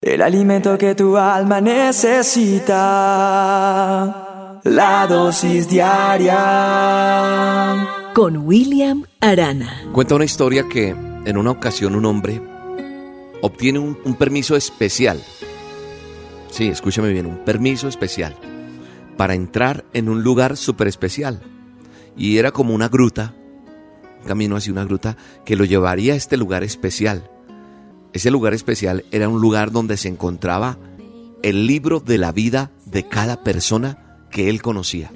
El alimento que tu alma necesita. La dosis diaria. Con William Arana. Cuenta una historia que en una ocasión un hombre obtiene un, un permiso especial. Sí, escúchame bien, un permiso especial para entrar en un lugar súper especial. Y era como una gruta, un camino hacia una gruta que lo llevaría a este lugar especial. Ese lugar especial era un lugar donde se encontraba el libro de la vida de cada persona que él conocía.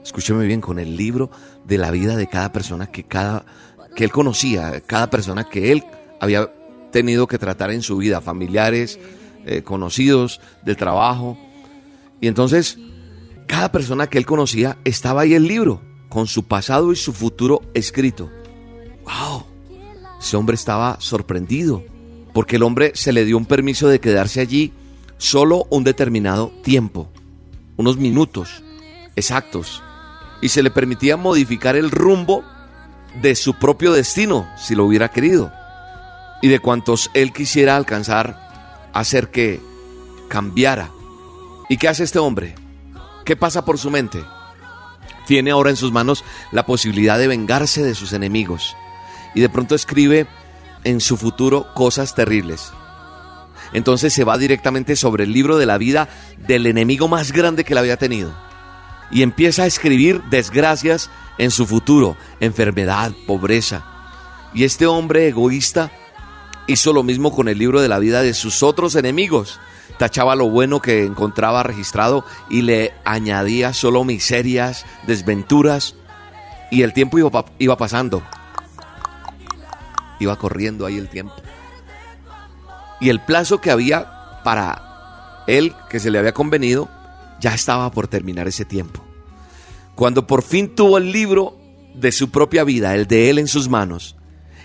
Escúcheme bien, con el libro de la vida de cada persona que, cada, que él conocía, cada persona que él había tenido que tratar en su vida, familiares, eh, conocidos, del trabajo. Y entonces, cada persona que él conocía estaba ahí el libro, con su pasado y su futuro escrito. Ese hombre estaba sorprendido, porque el hombre se le dio un permiso de quedarse allí solo un determinado tiempo, unos minutos exactos, y se le permitía modificar el rumbo de su propio destino, si lo hubiera querido, y de cuantos él quisiera alcanzar, hacer que cambiara. ¿Y qué hace este hombre? ¿Qué pasa por su mente? Tiene ahora en sus manos la posibilidad de vengarse de sus enemigos y de pronto escribe en su futuro cosas terribles. Entonces se va directamente sobre el libro de la vida del enemigo más grande que le había tenido. Y empieza a escribir desgracias en su futuro, enfermedad, pobreza. Y este hombre egoísta hizo lo mismo con el libro de la vida de sus otros enemigos. Tachaba lo bueno que encontraba registrado y le añadía solo miserias, desventuras. Y el tiempo iba pasando iba corriendo ahí el tiempo. Y el plazo que había para él, que se le había convenido, ya estaba por terminar ese tiempo. Cuando por fin tuvo el libro de su propia vida, el de él en sus manos,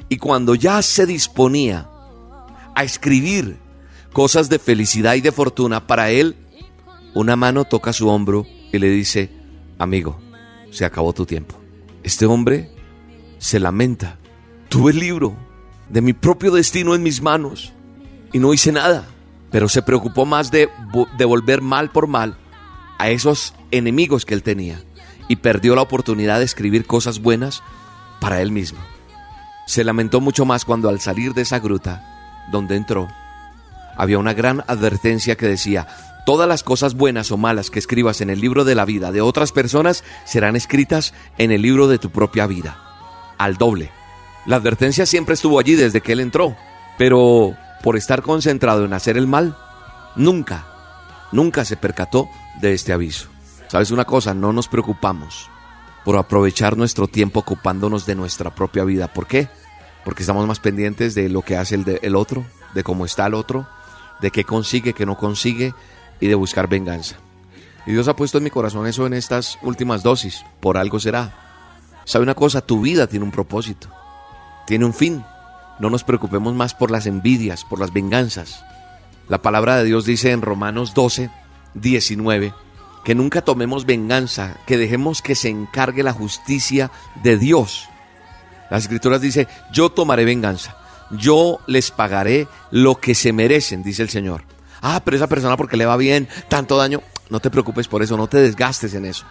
y cuando ya se disponía a escribir cosas de felicidad y de fortuna para él, una mano toca su hombro y le dice, amigo, se acabó tu tiempo. Este hombre se lamenta Tuve el libro de mi propio destino en mis manos y no hice nada, pero se preocupó más de devolver mal por mal a esos enemigos que él tenía y perdió la oportunidad de escribir cosas buenas para él mismo. Se lamentó mucho más cuando al salir de esa gruta donde entró, había una gran advertencia que decía, todas las cosas buenas o malas que escribas en el libro de la vida de otras personas serán escritas en el libro de tu propia vida, al doble. La advertencia siempre estuvo allí desde que él entró, pero por estar concentrado en hacer el mal, nunca, nunca se percató de este aviso. ¿Sabes una cosa? No nos preocupamos por aprovechar nuestro tiempo ocupándonos de nuestra propia vida. ¿Por qué? Porque estamos más pendientes de lo que hace el, el otro, de cómo está el otro, de qué consigue, qué no consigue y de buscar venganza. Y Dios ha puesto en mi corazón eso en estas últimas dosis. Por algo será. ¿Sabe una cosa? Tu vida tiene un propósito tiene un fin. No nos preocupemos más por las envidias, por las venganzas. La palabra de Dios dice en Romanos 12, 19, que nunca tomemos venganza, que dejemos que se encargue la justicia de Dios. Las escrituras dice, yo tomaré venganza, yo les pagaré lo que se merecen, dice el Señor. Ah, pero esa persona porque le va bien, tanto daño, no te preocupes por eso, no te desgastes en eso.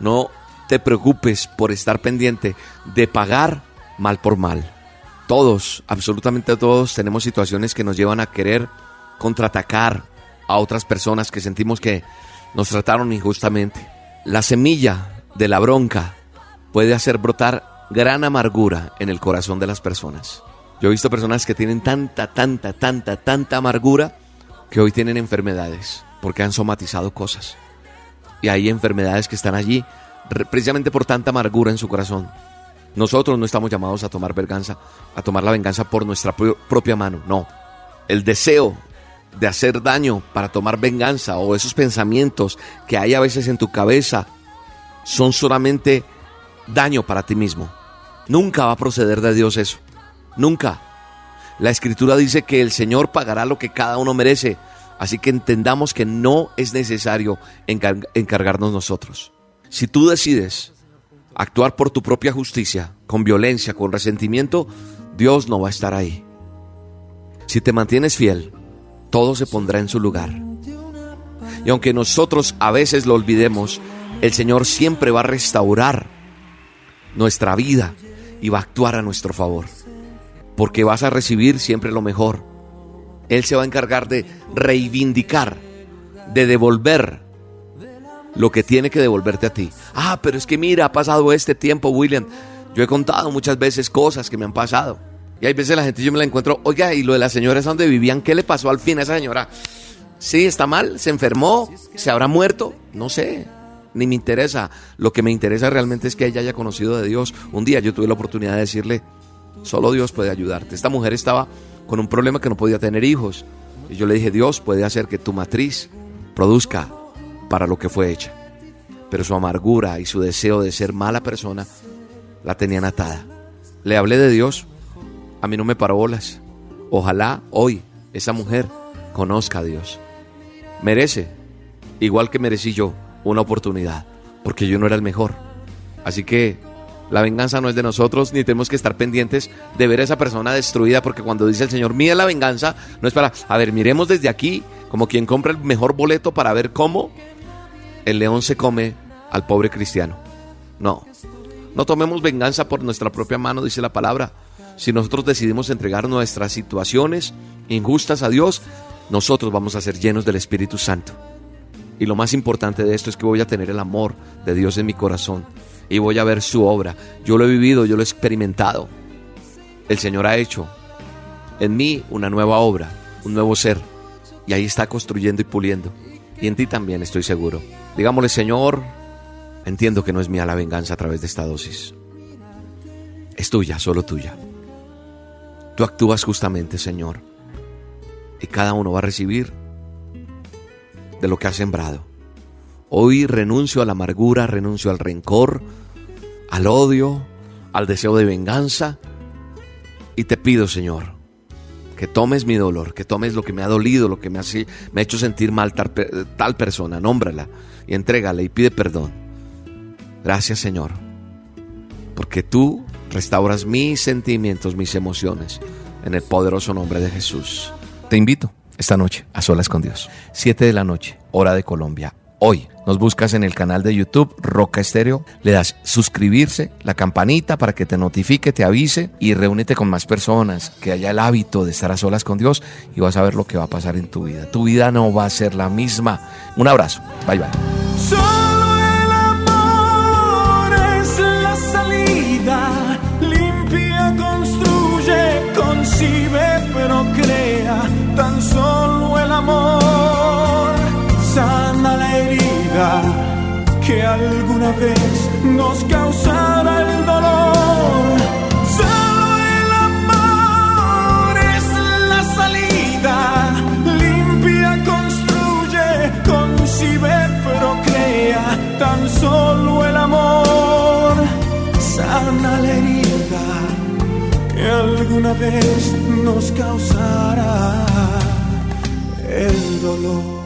No te preocupes por estar pendiente de pagar mal por mal. Todos, absolutamente todos, tenemos situaciones que nos llevan a querer contraatacar a otras personas que sentimos que nos trataron injustamente. La semilla de la bronca puede hacer brotar gran amargura en el corazón de las personas. Yo he visto personas que tienen tanta, tanta, tanta, tanta amargura que hoy tienen enfermedades porque han somatizado cosas. Y hay enfermedades que están allí precisamente por tanta amargura en su corazón. Nosotros no estamos llamados a tomar venganza, a tomar la venganza por nuestra propia mano, no. El deseo de hacer daño para tomar venganza o esos pensamientos que hay a veces en tu cabeza son solamente daño para ti mismo. Nunca va a proceder de Dios eso. Nunca. La escritura dice que el Señor pagará lo que cada uno merece. Así que entendamos que no es necesario encargarnos nosotros. Si tú decides actuar por tu propia justicia, con violencia, con resentimiento, Dios no va a estar ahí. Si te mantienes fiel, todo se pondrá en su lugar. Y aunque nosotros a veces lo olvidemos, el Señor siempre va a restaurar nuestra vida y va a actuar a nuestro favor. Porque vas a recibir siempre lo mejor. Él se va a encargar de reivindicar, de devolver lo que tiene que devolverte a ti. Ah, pero es que mira, ha pasado este tiempo, William. Yo he contado muchas veces cosas que me han pasado. Y hay veces la gente yo me la encuentro, oiga, y lo de las señoras donde vivían, ¿qué le pasó al fin a esa señora? Sí, está mal, se enfermó, se habrá muerto, no sé, ni me interesa. Lo que me interesa realmente es que ella haya conocido de Dios. Un día yo tuve la oportunidad de decirle, solo Dios puede ayudarte. Esta mujer estaba con un problema que no podía tener hijos. Y yo le dije, Dios puede hacer que tu matriz produzca para lo que fue hecha. Pero su amargura y su deseo de ser mala persona la tenían atada. Le hablé de Dios, a mí no me paró bolas. Ojalá hoy esa mujer conozca a Dios. Merece, igual que merecí yo, una oportunidad, porque yo no era el mejor. Así que la venganza no es de nosotros, ni tenemos que estar pendientes de ver a esa persona destruida, porque cuando dice el Señor, mira la venganza, no es para, a ver, miremos desde aquí, como quien compra el mejor boleto para ver cómo el león se come al pobre cristiano. No, no tomemos venganza por nuestra propia mano, dice la palabra. Si nosotros decidimos entregar nuestras situaciones injustas a Dios, nosotros vamos a ser llenos del Espíritu Santo. Y lo más importante de esto es que voy a tener el amor de Dios en mi corazón y voy a ver su obra. Yo lo he vivido, yo lo he experimentado. El Señor ha hecho en mí una nueva obra, un nuevo ser. Y ahí está construyendo y puliendo. Y en ti también estoy seguro. Digámosle, Señor, entiendo que no es mía la venganza a través de esta dosis. Es tuya, solo tuya. Tú actúas justamente, Señor. Y cada uno va a recibir de lo que ha sembrado. Hoy renuncio a la amargura, renuncio al rencor, al odio, al deseo de venganza. Y te pido, Señor, que tomes mi dolor, que tomes lo que me ha dolido, lo que me ha, me ha hecho sentir mal tal, tal persona, nómbrala y entrégale y pide perdón. Gracias Señor, porque tú restauras mis sentimientos, mis emociones, en el poderoso nombre de Jesús. Te invito esta noche a solas con Dios. Siete de la noche, hora de Colombia hoy. Nos buscas en el canal de YouTube Roca Estéreo, le das suscribirse, la campanita para que te notifique, te avise y reúnete con más personas, que haya el hábito de estar a solas con Dios y vas a ver lo que va a pasar en tu vida. Tu vida no va a ser la misma. Un abrazo. Bye bye. Nos causara el dolor. Solo el amor es la salida, limpia, construye, concibe, procrea. Tan solo el amor sana la herida que alguna vez nos causara el dolor.